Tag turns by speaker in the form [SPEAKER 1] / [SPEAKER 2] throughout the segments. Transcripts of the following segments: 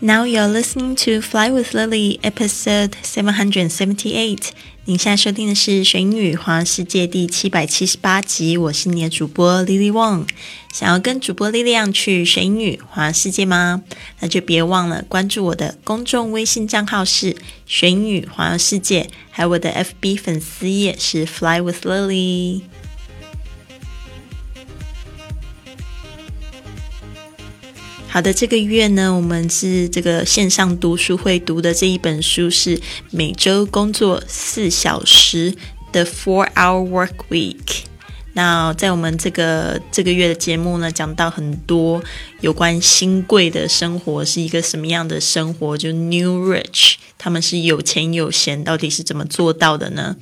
[SPEAKER 1] Now you're listening to Fly with Lily, episode seven hundred seventy-eight. 您现在收听的是《学英语环游世界》第七百七十八集，我是你的主播 Lily Wong。想要跟主播力量去学英语环游世界吗？那就别忘了关注我的公众微信账号是“学英语环游世界”，还有我的 FB 粉丝页是 “Fly with Lily”。好的，这个月呢，我们是这个线上读书会读的这一本书是每周工作四小时的 Four Hour Work Week。那在我们这个这个月的节目呢，讲到很多有关新贵的生活是一个什么样的生活，就 New Rich，他们是有钱有闲，到底是怎么做到的呢？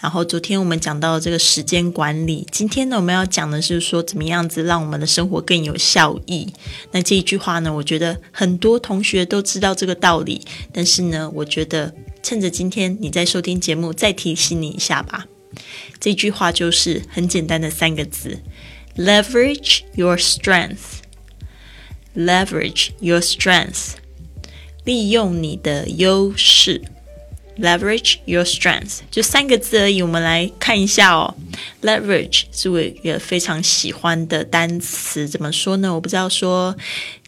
[SPEAKER 1] 然后昨天我们讲到这个时间管理，今天呢我们要讲的是说怎么样子让我们的生活更有效益。那这一句话呢，我觉得很多同学都知道这个道理，但是呢，我觉得趁着今天你在收听节目，再提醒你一下吧。这句话就是很简单的三个字：leverage your strength。leverage your strength，利用你的优势。Leverage your strength，就三个字而已。我们来看一下哦。Leverage 是我一个非常喜欢的单词。怎么说呢？我不知道说，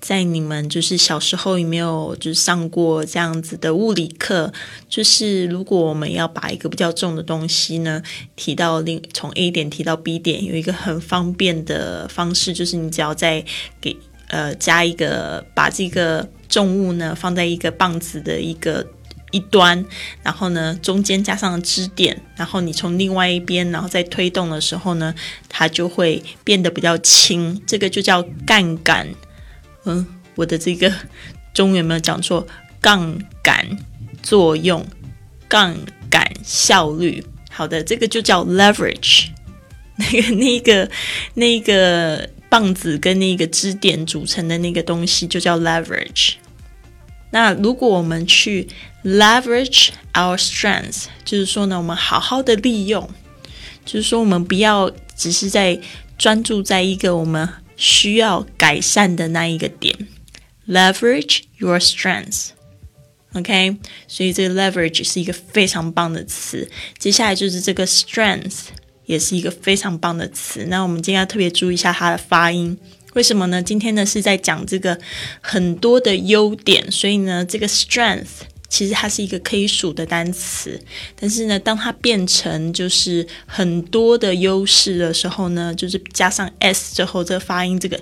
[SPEAKER 1] 在你们就是小时候有没有就是上过这样子的物理课？就是如果我们要把一个比较重的东西呢提到另从 A 点提到 B 点，有一个很方便的方式，就是你只要再给呃加一个把这个重物呢放在一个棒子的一个。一端，然后呢，中间加上支点，然后你从另外一边，然后再推动的时候呢，它就会变得比较轻。这个就叫杠杆。嗯，我的这个中文有没有讲错？杠杆作用，杠杆效率。好的，这个就叫 leverage。那个、那个、那个棒子跟那个支点组成的那个东西就叫 leverage。那如果我们去 leverage our strengths，就是说呢，我们好好的利用，就是说我们不要只是在专注在一个我们需要改善的那一个点。leverage your strengths，OK，所以这个 leverage 是一个非常棒的词。接下来就是这个 strength，也是一个非常棒的词。那我们今天要特别注意一下它的发音。为什么呢？今天呢是在讲这个很多的优点，所以呢，这个 strength 其实它是一个可以数的单词。但是呢，当它变成就是很多的优势的时候呢，就是加上 s 之后，这个发音这个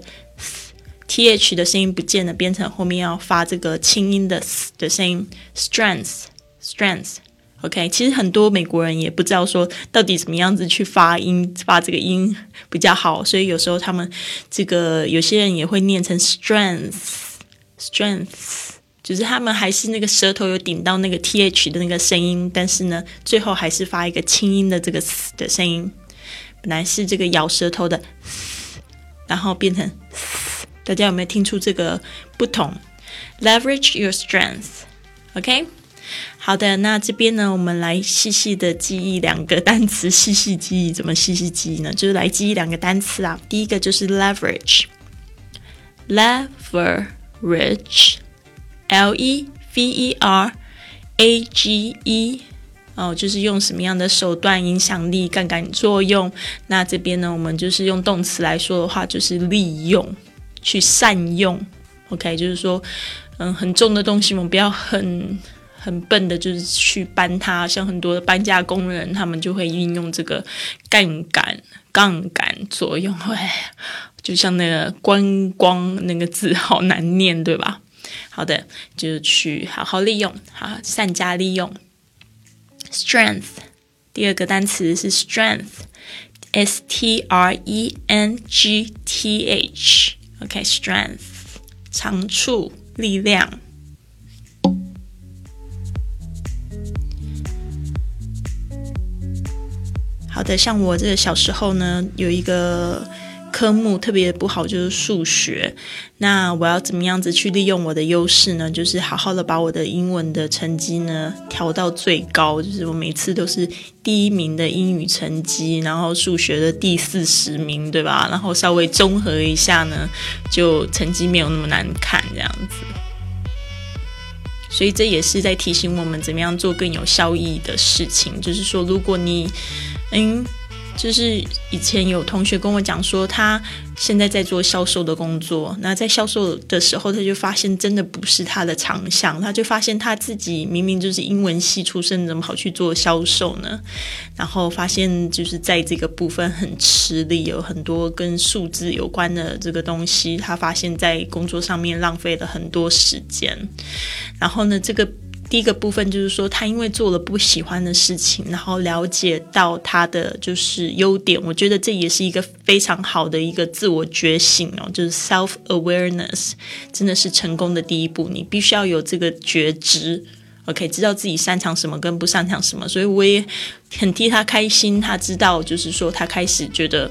[SPEAKER 1] t h 的声音不见了，变成后面要发这个轻音的 s 的声音，strength，strength。OK，其实很多美国人也不知道说到底怎么样子去发音，发这个音比较好，所以有时候他们这个有些人也会念成 strength，strength，就是他们还是那个舌头有顶到那个 th 的那个声音，但是呢，最后还是发一个轻音的这个的声音，本来是这个咬舌头的，然后变成，大家有没有听出这个不同？Leverage your strength，OK。好的，那这边呢，我们来细细的记忆两个单词。细细记忆怎么细细记忆呢？就是来记忆两个单词啊。第一个就是 leverage，leverage，L E V E R A G E，哦，就是用什么样的手段、影响力、杠杆作用。那这边呢，我们就是用动词来说的话，就是利用，去善用。OK，就是说，嗯，很重的东西，我们不要很。很笨的，就是去搬它。像很多的搬家工人，他们就会运用这个杠杆、杠杆作用。哎，就像那个“观光”那个字，好难念，对吧？好的，就去好好利用，好善加利用。Strength，第二个单词是 strength，S T R E N G T H。OK，strength，长处、力量。好的，像我这个小时候呢，有一个科目特别不好，就是数学。那我要怎么样子去利用我的优势呢？就是好好的把我的英文的成绩呢调到最高，就是我每次都是第一名的英语成绩，然后数学的第四十名，对吧？然后稍微综合一下呢，就成绩没有那么难看这样子。所以这也是在提醒我们怎么样做更有效益的事情。就是说，如果你，嗯。就是以前有同学跟我讲说，他现在在做销售的工作。那在销售的时候，他就发现真的不是他的长项。他就发现他自己明明就是英文系出身，怎么跑去做销售呢？然后发现就是在这个部分很吃力，有很多跟数字有关的这个东西。他发现，在工作上面浪费了很多时间。然后呢，这个。第一个部分就是说，他因为做了不喜欢的事情，然后了解到他的就是优点，我觉得这也是一个非常好的一个自我觉醒哦，就是 self awareness，真的是成功的第一步。你必须要有这个觉知，OK，知道自己擅长什么跟不擅长什么。所以我也很替他开心，他知道就是说他开始觉得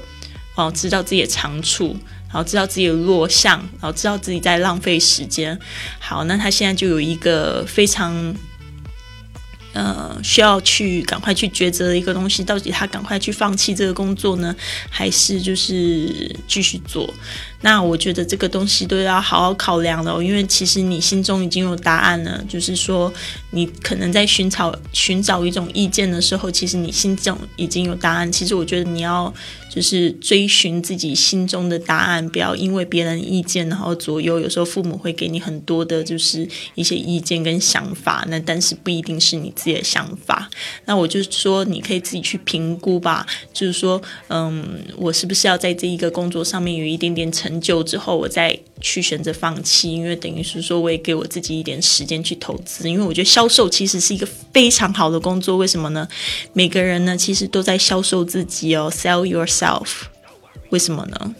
[SPEAKER 1] 哦，知道自己的长处。然后知道自己的弱项，然后知道自己在浪费时间。好，那他现在就有一个非常。呃，需要去赶快去抉择的一个东西，到底他赶快去放弃这个工作呢，还是就是继续做？那我觉得这个东西都要好好考量的，因为其实你心中已经有答案了。就是说，你可能在寻找寻找一种意见的时候，其实你心中已经有答案。其实我觉得你要就是追寻自己心中的答案，不要因为别人意见然后左右。有时候父母会给你很多的就是一些意见跟想法，那但是不一定是你。自己的想法，那我就说你可以自己去评估吧。就是说，嗯，我是不是要在这一个工作上面有一点点成成就之后，我再去选择放弃？因为等于是说，我也给我自己一点时间去投资。因为我觉得销售其实是一个非常好的工作。为什么呢？每个人呢，其实都在销售自己哦，sell yourself。为什么呢？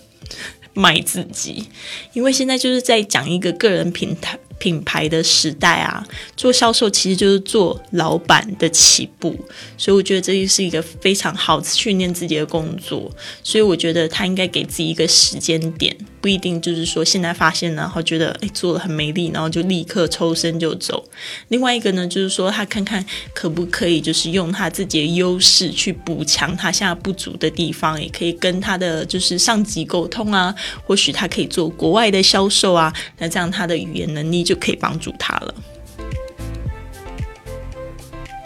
[SPEAKER 1] 卖自己。因为现在就是在讲一个个人平台。品牌的时代啊，做销售其实就是做老板的起步，所以我觉得这就是一个非常好训练自己的工作。所以我觉得他应该给自己一个时间点，不一定就是说现在发现然后觉得哎做的很没力，然后就立刻抽身就走。另外一个呢，就是说他看看可不可以就是用他自己的优势去补强他现在不足的地方，也可以跟他的就是上级沟通啊，或许他可以做国外的销售啊，那这样他的语言能力。就可以帮助他了。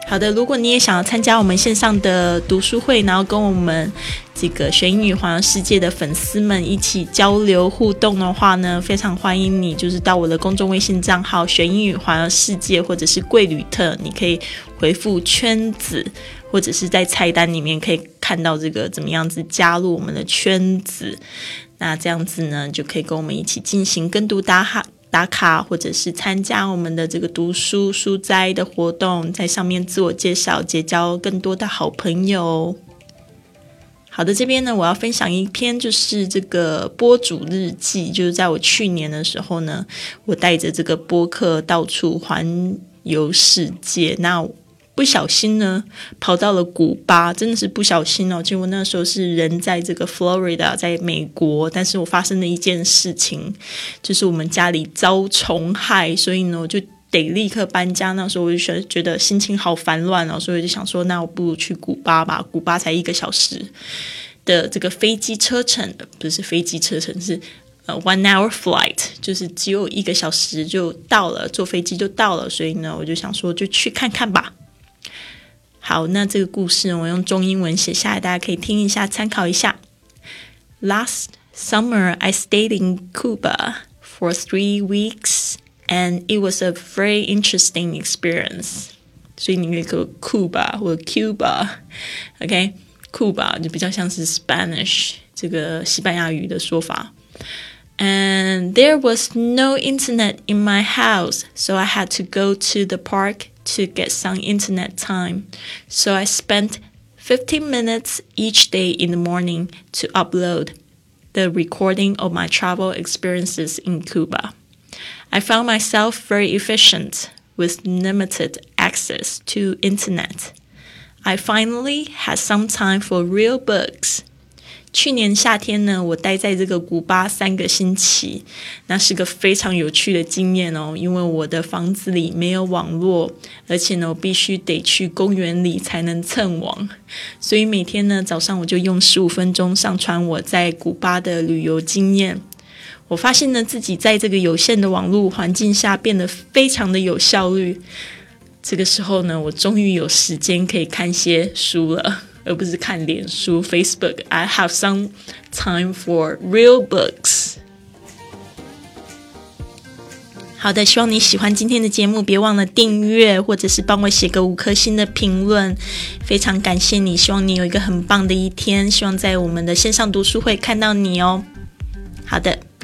[SPEAKER 1] 好的，如果你也想要参加我们线上的读书会，然后跟我们这个学英语环游世界的粉丝们一起交流互动的话呢，非常欢迎你，就是到我的公众微信账号“学英语环游世界”或者是“贵旅特”，你可以回复“圈子”，或者是在菜单里面可以看到这个怎么样子加入我们的圈子。那这样子呢，就可以跟我们一起进行跟读打哈。打卡，或者是参加我们的这个读书书斋的活动，在上面自我介绍，结交更多的好朋友。好的，这边呢，我要分享一篇，就是这个播主日记，就是在我去年的时候呢，我带着这个播客到处环游世界。那不小心呢，跑到了古巴，真的是不小心哦。结果那时候是人在这个 Florida，在美国，但是我发生了一件事情，就是我们家里遭虫害，所以呢，我就得立刻搬家。那时候我就觉得觉得心情好烦乱哦，所以我就想说，那我不如去古巴吧。古巴才一个小时的这个飞机车程，不是飞机车程，是呃 one hour flight，就是只有一个小时就到了，坐飞机就到了。所以呢，我就想说，就去看看吧。好，那这个故事我用中英文写下来，大家可以听一下，参考一下。Last summer, I stayed in Cuba for three weeks, and it was a very interesting experience. 所以你有个 Cuba 或 Cuba，OK？Cuba 就比较像是 Spanish 这个西班牙语的说法。And there was no internet in my house, so I had to go to the park to get some internet time. So I spent 15 minutes each day in the morning to upload the recording of my travel experiences in Cuba. I found myself very efficient with limited access to internet. I finally had some time for real books 去年夏天呢，我待在这个古巴三个星期，那是个非常有趣的经验哦。因为我的房子里没有网络，而且呢，我必须得去公园里才能蹭网，所以每天呢早上我就用十五分钟上传我在古巴的旅游经验。 我发现呢自己在这个有限的网络环境下变得非常的有效率。这个时候呢，我终于有时间可以看些书了。而不是看脸书 Facebook。I have some time for real books。好的，希望你喜欢今天的节目，别忘了订阅，或者是帮我写个五颗星的评论，非常感谢你。希望你有一个很棒的一天，希望在我们的线上读书会看到你哦。好的